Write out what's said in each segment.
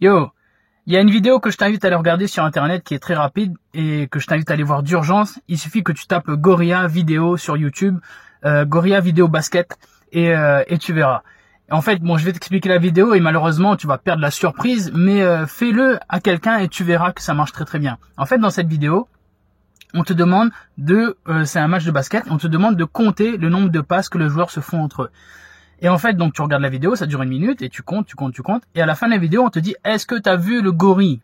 Yo, il y a une vidéo que je t'invite à aller regarder sur internet qui est très rapide et que je t'invite à aller voir d'urgence. Il suffit que tu tapes Gorilla vidéo sur YouTube, euh, Gorilla vidéo basket et, euh, et tu verras. En fait, bon, je vais t'expliquer la vidéo et malheureusement, tu vas perdre la surprise, mais euh, fais-le à quelqu'un et tu verras que ça marche très très bien. En fait, dans cette vidéo, on te demande de, euh, c'est un match de basket, on te demande de compter le nombre de passes que les joueurs se font entre eux. Et en fait, donc tu regardes la vidéo, ça dure une minute et tu comptes, tu comptes, tu comptes. Et à la fin de la vidéo, on te dit, est-ce que tu as vu le gorille?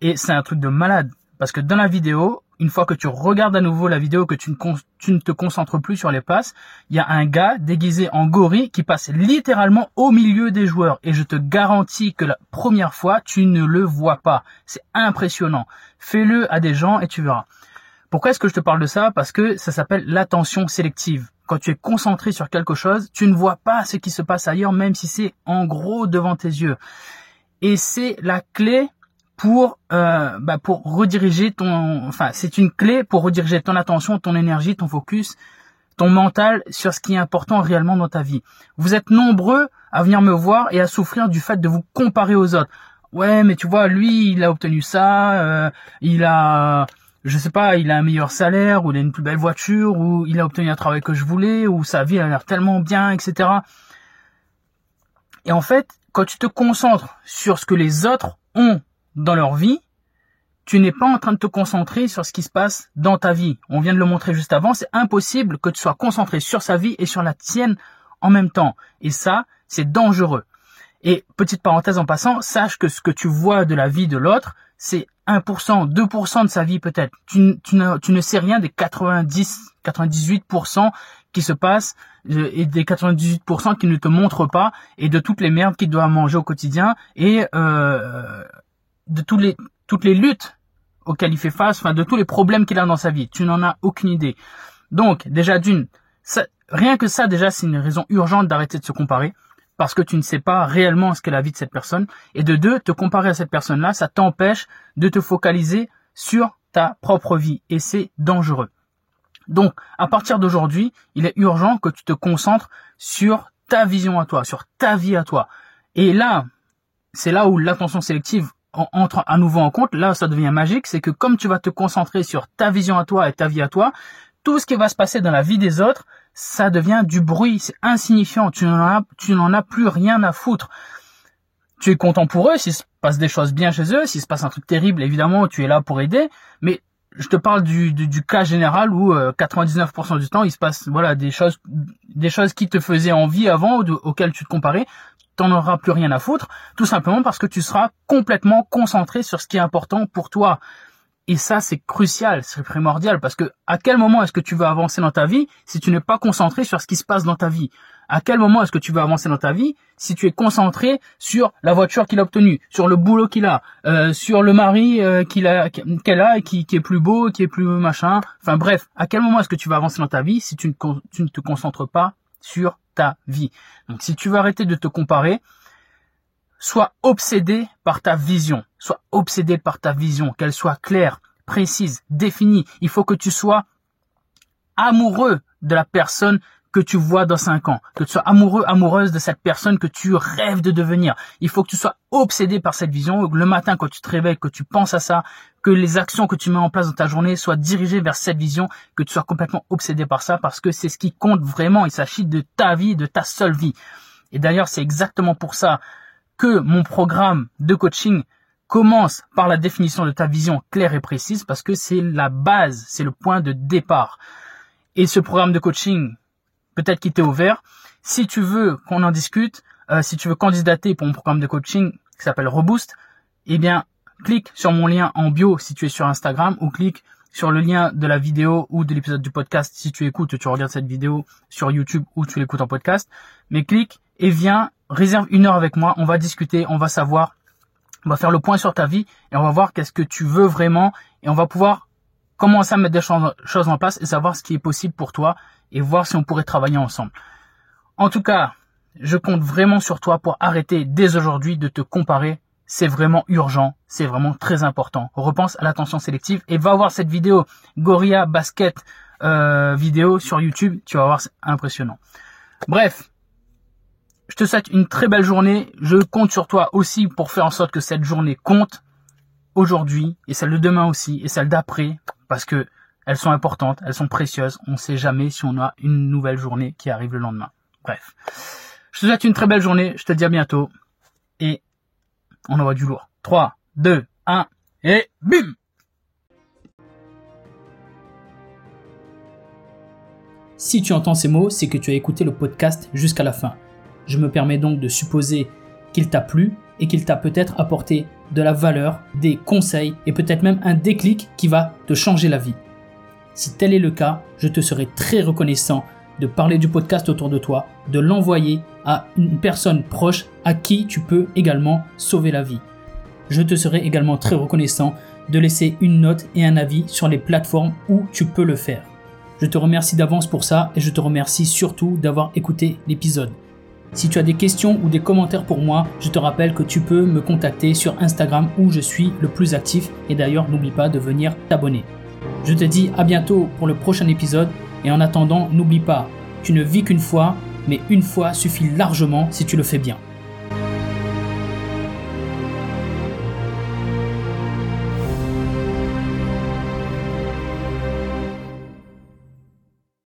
Et c'est un truc de malade. Parce que dans la vidéo, une fois que tu regardes à nouveau la vidéo, que tu ne, tu ne te concentres plus sur les passes, il y a un gars déguisé en gorille qui passe littéralement au milieu des joueurs. Et je te garantis que la première fois, tu ne le vois pas. C'est impressionnant. Fais-le à des gens et tu verras. Pourquoi est-ce que je te parle de ça? Parce que ça s'appelle l'attention sélective quand tu es concentré sur quelque chose, tu ne vois pas ce qui se passe ailleurs, même si c'est en gros devant tes yeux. Et c'est la clé pour euh, bah pour rediriger ton, enfin c'est une clé pour rediriger ton attention, ton énergie, ton focus, ton mental sur ce qui est important réellement dans ta vie. Vous êtes nombreux à venir me voir et à souffrir du fait de vous comparer aux autres. Ouais, mais tu vois, lui, il a obtenu ça, euh, il a je sais pas, il a un meilleur salaire, ou il a une plus belle voiture, ou il a obtenu un travail que je voulais, ou sa vie a l'air tellement bien, etc. Et en fait, quand tu te concentres sur ce que les autres ont dans leur vie, tu n'es pas en train de te concentrer sur ce qui se passe dans ta vie. On vient de le montrer juste avant, c'est impossible que tu sois concentré sur sa vie et sur la tienne en même temps. Et ça, c'est dangereux. Et petite parenthèse en passant, sache que ce que tu vois de la vie de l'autre, c'est 1%, 2% de sa vie peut-être. Tu, tu, ne, tu ne sais rien des 90, 98% qui se passent euh, et des 98% qui ne te montrent pas et de toutes les merdes qu'il doit manger au quotidien et euh, de tous les, toutes les luttes auxquelles il fait face, enfin de tous les problèmes qu'il a dans sa vie. Tu n'en as aucune idée. Donc déjà d'une, rien que ça déjà c'est une raison urgente d'arrêter de se comparer parce que tu ne sais pas réellement ce qu'est la vie de cette personne. Et de deux, te comparer à cette personne-là, ça t'empêche de te focaliser sur ta propre vie. Et c'est dangereux. Donc, à partir d'aujourd'hui, il est urgent que tu te concentres sur ta vision à toi, sur ta vie à toi. Et là, c'est là où l'attention sélective entre à nouveau en compte. Là, ça devient magique. C'est que comme tu vas te concentrer sur ta vision à toi et ta vie à toi, tout ce qui va se passer dans la vie des autres, ça devient du bruit, c'est insignifiant, tu n'en as, plus rien à foutre. Tu es content pour eux, s'il se passe des choses bien chez eux, s'il se passe un truc terrible, évidemment, tu es là pour aider, mais je te parle du, cas général où 99% euh, du temps il se passe voilà des choses des choses qui te faisaient envie avant auxquelles tu te comparais t'en auras plus rien à foutre tout simplement parce que tu seras complètement concentré sur ce qui est important pour toi et ça, c'est crucial, c'est primordial, parce que à quel moment est-ce que tu veux avancer dans ta vie si tu n'es pas concentré sur ce qui se passe dans ta vie? À quel moment est-ce que tu veux avancer dans ta vie si tu es concentré sur la voiture qu'il a obtenue, sur le boulot qu'il a, euh, sur le mari euh, qu'il a, qu'elle a, et qui, qui est plus beau, qui est plus machin? Enfin bref, à quel moment est-ce que tu vas avancer dans ta vie si tu ne, tu ne te concentres pas sur ta vie? Donc si tu veux arrêter de te comparer, sois obsédé par ta vision. Sois obsédé par ta vision, qu'elle soit claire, précise, définie. Il faut que tu sois amoureux de la personne que tu vois dans cinq ans, que tu sois amoureux, amoureuse de cette personne que tu rêves de devenir. Il faut que tu sois obsédé par cette vision. Le matin, quand tu te réveilles, que tu penses à ça, que les actions que tu mets en place dans ta journée soient dirigées vers cette vision, que tu sois complètement obsédé par ça, parce que c'est ce qui compte vraiment. Il s'agit de ta vie, de ta seule vie. Et d'ailleurs, c'est exactement pour ça que mon programme de coaching commence par la définition de ta vision claire et précise parce que c'est la base, c'est le point de départ. Et ce programme de coaching, peut-être qu'il t'est ouvert. Si tu veux qu'on en discute, euh, si tu veux candidater pour mon programme de coaching qui s'appelle Reboost, eh bien, clique sur mon lien en bio si tu es sur Instagram ou clique sur le lien de la vidéo ou de l'épisode du podcast si tu écoutes, tu regardes cette vidéo sur YouTube ou tu l'écoutes en podcast. Mais clique et viens réserve une heure avec moi, on va discuter, on va savoir, on va faire le point sur ta vie et on va voir qu'est-ce que tu veux vraiment et on va pouvoir commencer à mettre des choses en place et savoir ce qui est possible pour toi et voir si on pourrait travailler ensemble. En tout cas, je compte vraiment sur toi pour arrêter dès aujourd'hui de te comparer. C'est vraiment urgent, c'est vraiment très important. Repense à l'attention sélective et va voir cette vidéo Gorilla Basket euh, vidéo sur YouTube. Tu vas voir, c'est impressionnant. Bref, je te souhaite une très belle journée. Je compte sur toi aussi pour faire en sorte que cette journée compte aujourd'hui et celle de demain aussi et celle d'après parce que elles sont importantes, elles sont précieuses. On ne sait jamais si on a une nouvelle journée qui arrive le lendemain. Bref. Je te souhaite une très belle journée. Je te dis à bientôt. Et on envoie du lourd. 3, 2, 1 et bim Si tu entends ces mots, c'est que tu as écouté le podcast jusqu'à la fin. Je me permets donc de supposer qu'il t'a plu et qu'il t'a peut-être apporté de la valeur, des conseils et peut-être même un déclic qui va te changer la vie. Si tel est le cas, je te serai très reconnaissant de parler du podcast autour de toi, de l'envoyer à une personne proche à qui tu peux également sauver la vie. Je te serai également très reconnaissant de laisser une note et un avis sur les plateformes où tu peux le faire. Je te remercie d'avance pour ça et je te remercie surtout d'avoir écouté l'épisode. Si tu as des questions ou des commentaires pour moi, je te rappelle que tu peux me contacter sur Instagram où je suis le plus actif et d'ailleurs n'oublie pas de venir t'abonner. Je te dis à bientôt pour le prochain épisode et en attendant, n'oublie pas, tu ne vis qu'une fois, mais une fois suffit largement si tu le fais bien.